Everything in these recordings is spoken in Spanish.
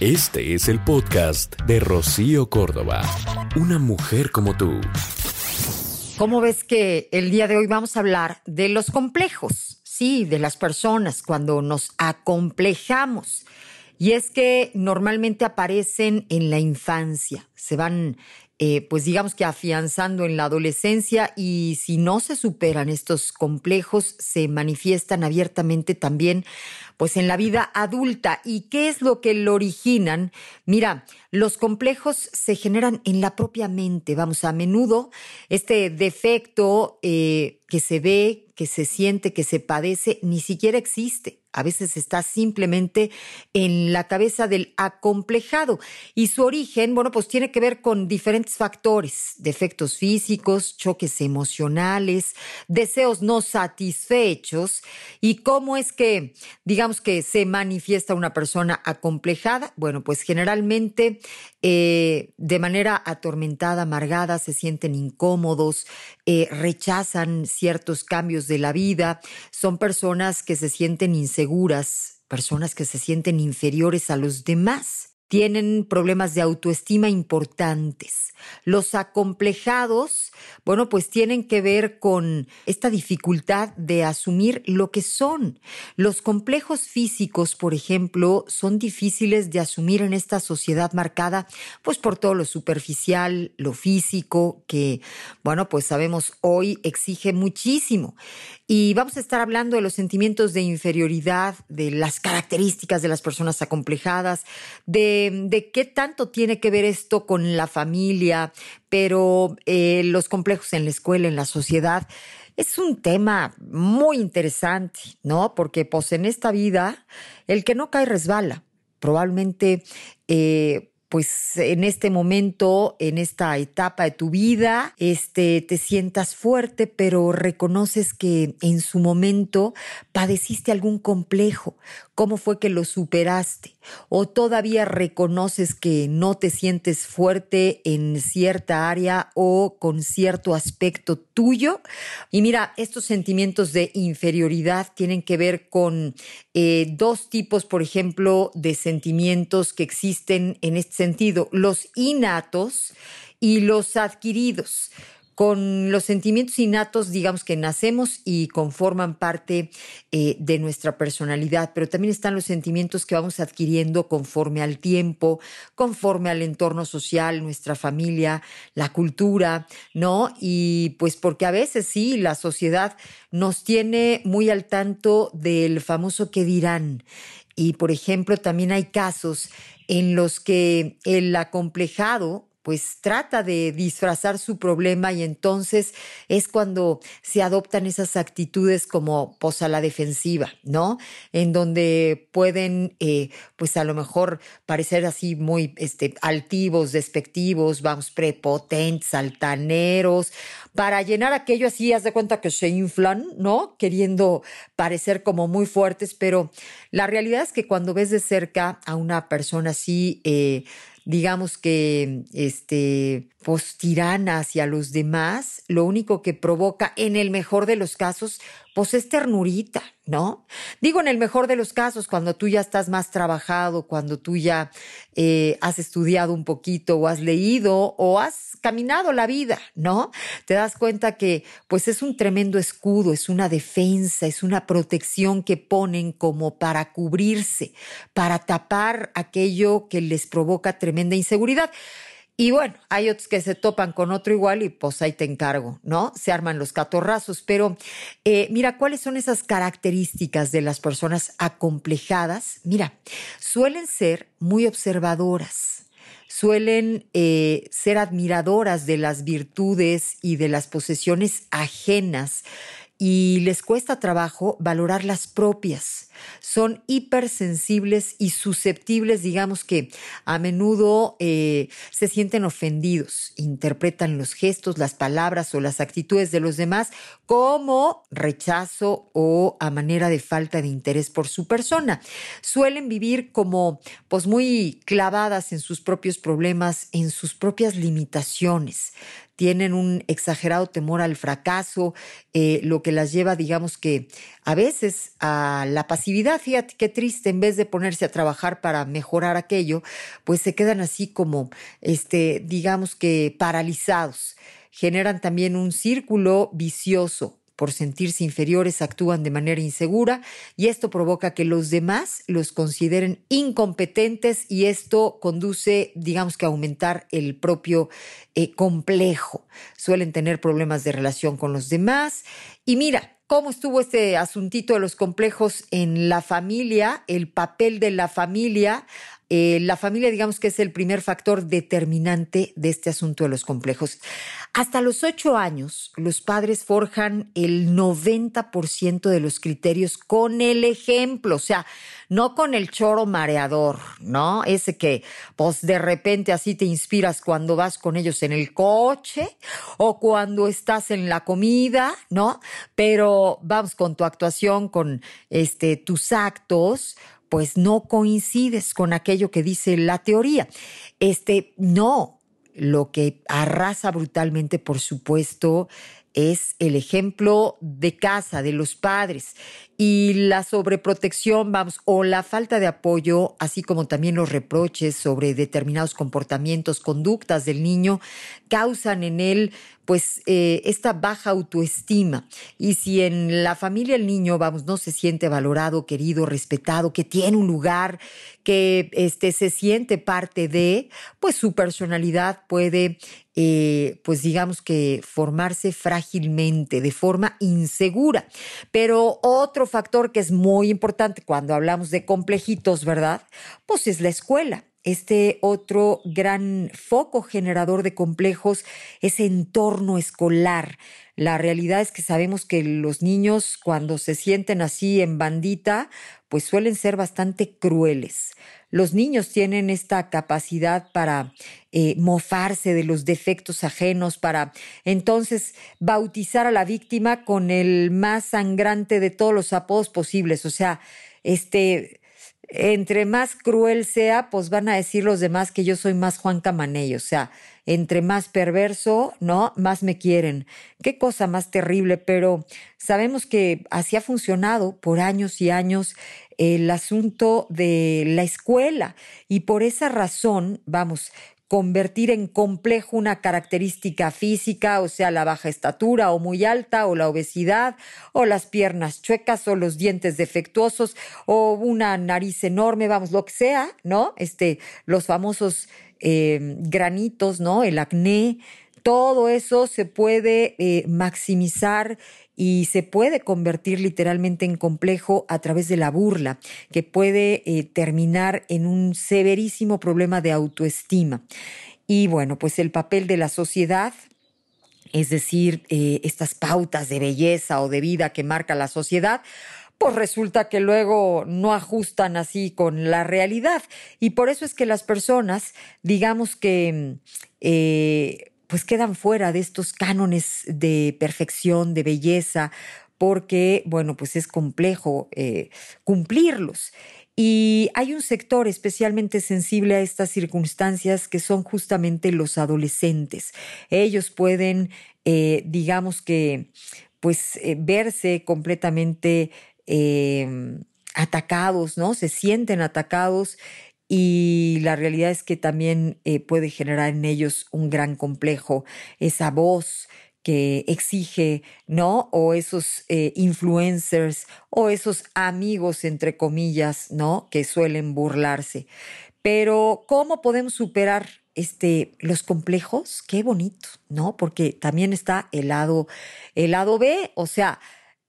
Este es el podcast de Rocío Córdoba. Una mujer como tú. ¿Cómo ves que el día de hoy vamos a hablar de los complejos? Sí, de las personas cuando nos acomplejamos. Y es que normalmente aparecen en la infancia, se van eh, pues digamos que afianzando en la adolescencia y si no se superan estos complejos, se manifiestan abiertamente también pues en la vida adulta. ¿Y qué es lo que lo originan? Mira, los complejos se generan en la propia mente. Vamos, a menudo este defecto eh, que se ve, que se siente, que se padece, ni siquiera existe a veces está simplemente en la cabeza del acomplejado. Y su origen, bueno, pues tiene que ver con diferentes factores, defectos físicos, choques emocionales, deseos no satisfechos y cómo es que, digamos que se manifiesta una persona acomplejada. Bueno, pues generalmente eh, de manera atormentada, amargada, se sienten incómodos, eh, rechazan ciertos cambios de la vida, son personas que se sienten inseguras seguras, personas que se sienten inferiores a los demás tienen problemas de autoestima importantes. Los acomplejados, bueno, pues tienen que ver con esta dificultad de asumir lo que son. Los complejos físicos, por ejemplo, son difíciles de asumir en esta sociedad marcada, pues por todo lo superficial, lo físico, que, bueno, pues sabemos hoy exige muchísimo. Y vamos a estar hablando de los sentimientos de inferioridad, de las características de las personas acomplejadas, de de, qué tanto tiene que ver esto con la familia, pero eh, los complejos en la escuela, en la sociedad. Es un tema muy interesante, ¿no? Porque pues en esta vida el que no cae resbala. Probablemente eh, pues en este momento, en esta etapa de tu vida, este, te sientas fuerte, pero reconoces que en su momento padeciste algún complejo. ¿Cómo fue que lo superaste? ¿O todavía reconoces que no te sientes fuerte en cierta área o con cierto aspecto tuyo? Y mira, estos sentimientos de inferioridad tienen que ver con eh, dos tipos, por ejemplo, de sentimientos que existen en este sentido, los innatos y los adquiridos con los sentimientos innatos, digamos que nacemos y conforman parte eh, de nuestra personalidad, pero también están los sentimientos que vamos adquiriendo conforme al tiempo, conforme al entorno social, nuestra familia, la cultura, ¿no? Y pues porque a veces sí, la sociedad nos tiene muy al tanto del famoso que dirán. Y por ejemplo, también hay casos en los que el acomplejado pues trata de disfrazar su problema y entonces es cuando se adoptan esas actitudes como pues a la defensiva, ¿no? En donde pueden eh, pues a lo mejor parecer así muy este, altivos, despectivos, vamos, prepotentes, altaneros, para llenar aquello así, haz de cuenta que se inflan, ¿no? Queriendo parecer como muy fuertes, pero la realidad es que cuando ves de cerca a una persona así, eh, digamos que este pues tirana hacia los demás, lo único que provoca en el mejor de los casos pues es ternurita, ¿no? Digo en el mejor de los casos, cuando tú ya estás más trabajado, cuando tú ya eh, has estudiado un poquito o has leído o has caminado la vida, ¿no? Te das cuenta que pues es un tremendo escudo, es una defensa, es una protección que ponen como para cubrirse, para tapar aquello que les provoca tremenda inseguridad. Y bueno, hay otros que se topan con otro igual y pues ahí te encargo, ¿no? Se arman los catorrazos. Pero eh, mira, ¿cuáles son esas características de las personas acomplejadas? Mira, suelen ser muy observadoras, suelen eh, ser admiradoras de las virtudes y de las posesiones ajenas y les cuesta trabajo valorar las propias. Son hipersensibles y susceptibles, digamos que a menudo eh, se sienten ofendidos, interpretan los gestos, las palabras o las actitudes de los demás como rechazo o a manera de falta de interés por su persona. Suelen vivir como pues muy clavadas en sus propios problemas, en sus propias limitaciones tienen un exagerado temor al fracaso, eh, lo que las lleva, digamos que a veces a la pasividad, fíjate qué triste, en vez de ponerse a trabajar para mejorar aquello, pues se quedan así como, este, digamos que paralizados. Generan también un círculo vicioso por sentirse inferiores actúan de manera insegura y esto provoca que los demás los consideren incompetentes y esto conduce, digamos que a aumentar el propio eh, complejo. Suelen tener problemas de relación con los demás y mira, ¿Cómo estuvo este asuntito de los complejos en la familia, el papel de la familia eh, la familia, digamos que es el primer factor determinante de este asunto de los complejos. Hasta los ocho años, los padres forjan el 90% de los criterios con el ejemplo, o sea, no con el choro mareador, ¿no? Ese que, pues de repente así te inspiras cuando vas con ellos en el coche o cuando estás en la comida, ¿no? Pero vamos con tu actuación, con este, tus actos, pues no coincides con aquello que dice la teoría. Este, no, lo que arrasa brutalmente, por supuesto, es el ejemplo de casa, de los padres y la sobreprotección, vamos, o la falta de apoyo, así como también los reproches sobre determinados comportamientos, conductas del niño, causan en él pues eh, esta baja autoestima. Y si en la familia el niño, vamos, no se siente valorado, querido, respetado, que tiene un lugar, que este, se siente parte de, pues su personalidad puede, eh, pues digamos que formarse frágilmente, de forma insegura. Pero otro factor que es muy importante cuando hablamos de complejitos, ¿verdad? Pues es la escuela. Este otro gran foco generador de complejos es entorno escolar. La realidad es que sabemos que los niños cuando se sienten así en bandita, pues suelen ser bastante crueles. Los niños tienen esta capacidad para eh, mofarse de los defectos ajenos, para entonces bautizar a la víctima con el más sangrante de todos los apodos posibles. O sea, este entre más cruel sea, pues van a decir los demás que yo soy más Juan Camaney, o sea, entre más perverso, ¿no? Más me quieren. Qué cosa más terrible, pero sabemos que así ha funcionado por años y años el asunto de la escuela y por esa razón, vamos, convertir en complejo una característica física, o sea, la baja estatura o muy alta, o la obesidad, o las piernas chuecas, o los dientes defectuosos, o una nariz enorme, vamos, lo que sea, ¿no? Este, los famosos eh, granitos, ¿no? El acné, todo eso se puede eh, maximizar y se puede convertir literalmente en complejo a través de la burla, que puede eh, terminar en un severísimo problema de autoestima. Y bueno, pues el papel de la sociedad, es decir, eh, estas pautas de belleza o de vida que marca la sociedad, pues resulta que luego no ajustan así con la realidad. Y por eso es que las personas, digamos que... Eh, pues quedan fuera de estos cánones de perfección, de belleza, porque, bueno, pues es complejo eh, cumplirlos. Y hay un sector especialmente sensible a estas circunstancias que son justamente los adolescentes. Ellos pueden, eh, digamos que, pues eh, verse completamente atacados, ¿no? Se sienten atacados y la realidad es que también eh, puede generar en ellos un gran complejo, esa voz que exige, ¿no? O esos eh, influencers o esos amigos, entre comillas, ¿no? Que suelen burlarse. Pero, ¿cómo podemos superar este, los complejos? Qué bonito, ¿no? Porque también está el lado, el lado B, o sea,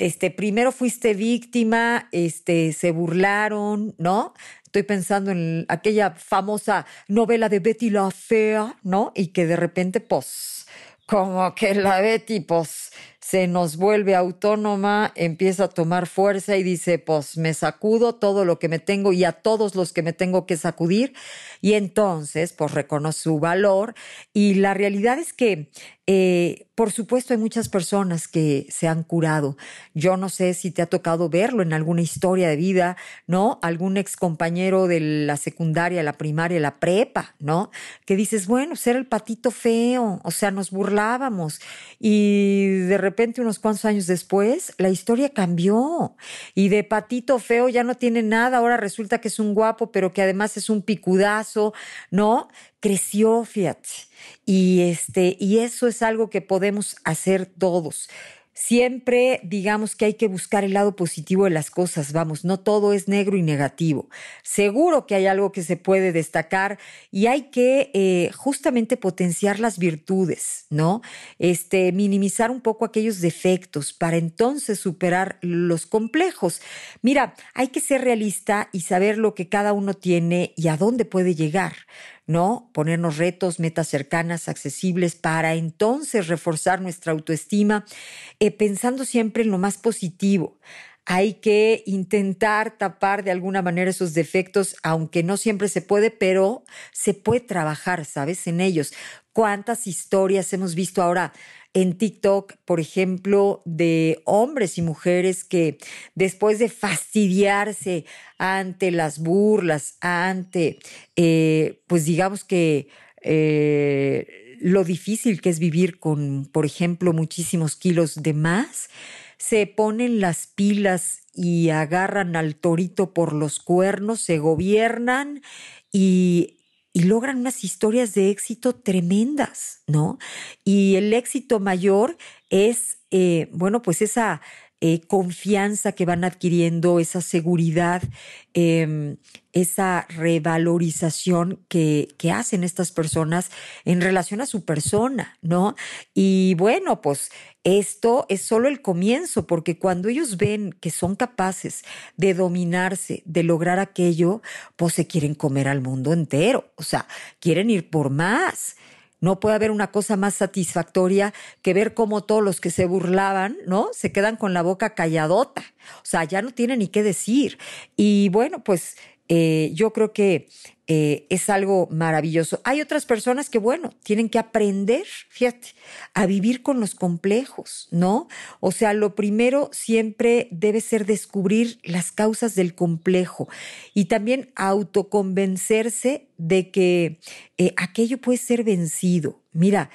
este, primero fuiste víctima, este, se burlaron, ¿no? Estoy pensando en aquella famosa novela de Betty la Fea, ¿no? Y que de repente, pues, como que la Betty, pues, se nos vuelve autónoma, empieza a tomar fuerza y dice, pues, me sacudo todo lo que me tengo y a todos los que me tengo que sacudir. Y entonces, pues, reconoce su valor. Y la realidad es que Eh, por supuesto, hay muchas personas que se han curado. Yo no sé si te ha tocado verlo en alguna historia de vida, ¿no? Algún ex compañero de la secundaria, la primaria, la prepa, ¿no? Que dices, bueno, ser el patito feo, o sea, nos burlábamos. Y de repente, unos cuantos años después, la historia cambió. Y de patito feo ya no tiene nada. Ahora resulta que es un guapo, pero que además es un picudazo, ¿no? Creció, fíjate. Y, este, y eso es algo que podemos hacer todos. Siempre digamos que hay que buscar el lado positivo de las cosas, vamos, no todo es negro y negativo. Seguro que hay algo que se puede destacar y hay que eh, justamente potenciar las virtudes, ¿no? Este, minimizar un poco aquellos defectos para entonces superar los complejos. Mira, hay que ser realista y saber lo que cada uno tiene y a dónde puede llegar. ¿No? Ponernos retos, metas cercanas, accesibles, para entonces reforzar nuestra autoestima, eh, pensando siempre en lo más positivo. Hay que intentar tapar de alguna manera esos defectos, aunque no siempre se puede, pero se puede trabajar, ¿sabes? En ellos. ¿Cuántas historias hemos visto ahora? En TikTok, por ejemplo, de hombres y mujeres que después de fastidiarse ante las burlas, ante, eh, pues digamos que... Eh, lo difícil que es vivir con, por ejemplo, muchísimos kilos de más, se ponen las pilas y agarran al torito por los cuernos, se gobiernan y y logran unas historias de éxito tremendas, ¿no? Y el éxito mayor es, eh, bueno, pues esa eh, confianza que van adquiriendo, esa seguridad, em, esa revalorización que, que, hacen estas personas en relación a su persona, ¿no? Y bueno, pues esto es solo el comienzo, porque cuando ellos ven que son capaces de dominarse, de lograr aquello, pues se quieren comer al mundo entero, o sea, quieren ir por más. No puede haber una cosa más satisfactoria que ver cómo todos los que se burlaban, ¿no? Se quedan con la boca calladota. O sea, ya no tienen ni qué decir. Y bueno, pues eh, yo creo que eh, es algo maravilloso. Hay otras personas que, bueno, tienen que aprender, fíjate, a vivir con los complejos, ¿no? O sea, lo primero siempre debe ser descubrir las causas del complejo y también autoconvencerse de que eh, aquello puede ser vencido. Mira,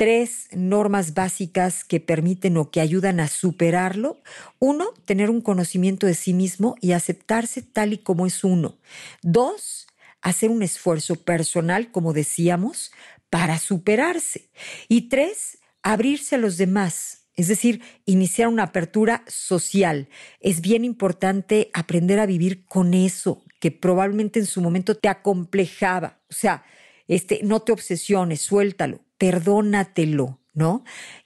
tres normas básicas que permiten o que ayudan a superarlo. Uno, tener un conocimiento de sí mismo y aceptarse tal y como es uno. Dos, hacer un esfuerzo personal, como decíamos, para superarse. Y tres, abrirse a los demás, es decir, iniciar una apertura social. Es bien importante aprender a vivir con eso que probablemente en su momento te acomplejaba. O sea, este, no te obsesiones, suéltalo, perdónatelo, ¿no?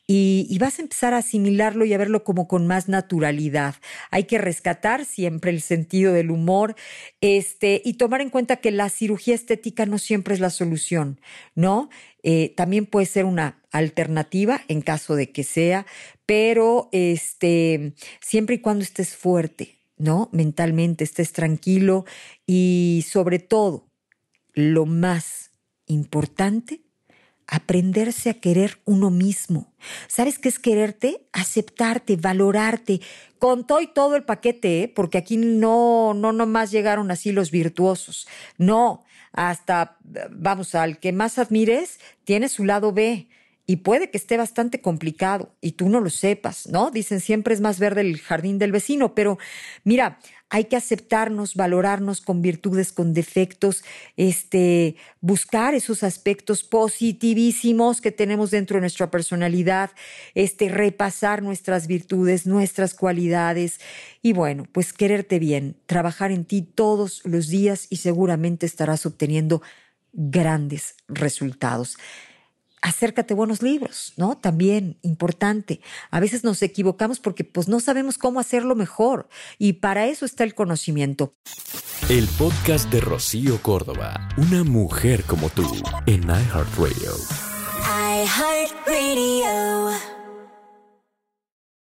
Y, vas a empezar a asimilarlo y a verlo como con más naturalidad. Hay que rescatar siempre el sentido del humor este, y tomar en cuenta que la cirugía estética no siempre es la solución, ¿no? Eh, también puede ser una alternativa en caso de que sea, pero este, siempre y cuando estés fuerte, ¿no? Mentalmente estés tranquilo y sobre todo, lo más importante, aprenderse a querer uno mismo. ¿Sabes qué es quererte? Aceptarte, valorarte, con todo y todo el paquete, ¿eh? porque aquí no, no nomás llegaron así los virtuosos. No, hasta, vamos, al que más admires, tiene su lado B y puede que esté bastante complicado y tú no lo sepas, ¿no? Dicen siempre es más verde el jardín del vecino, pero mira, hay que aceptarnos, valorarnos con virtudes, con defectos, este, buscar esos aspectos positivísimos que tenemos dentro de nuestra personalidad, este, repasar nuestras virtudes, nuestras cualidades y bueno, pues quererte bien, trabajar en ti todos los días y seguramente estarás obteniendo grandes resultados acércate a buenos libros, ¿no? También importante. A veces nos equivocamos porque pues no sabemos cómo hacerlo mejor y para eso está el conocimiento. El podcast de Rocío Córdoba, una mujer como tú, en iHeartRadio. iHeartRadio.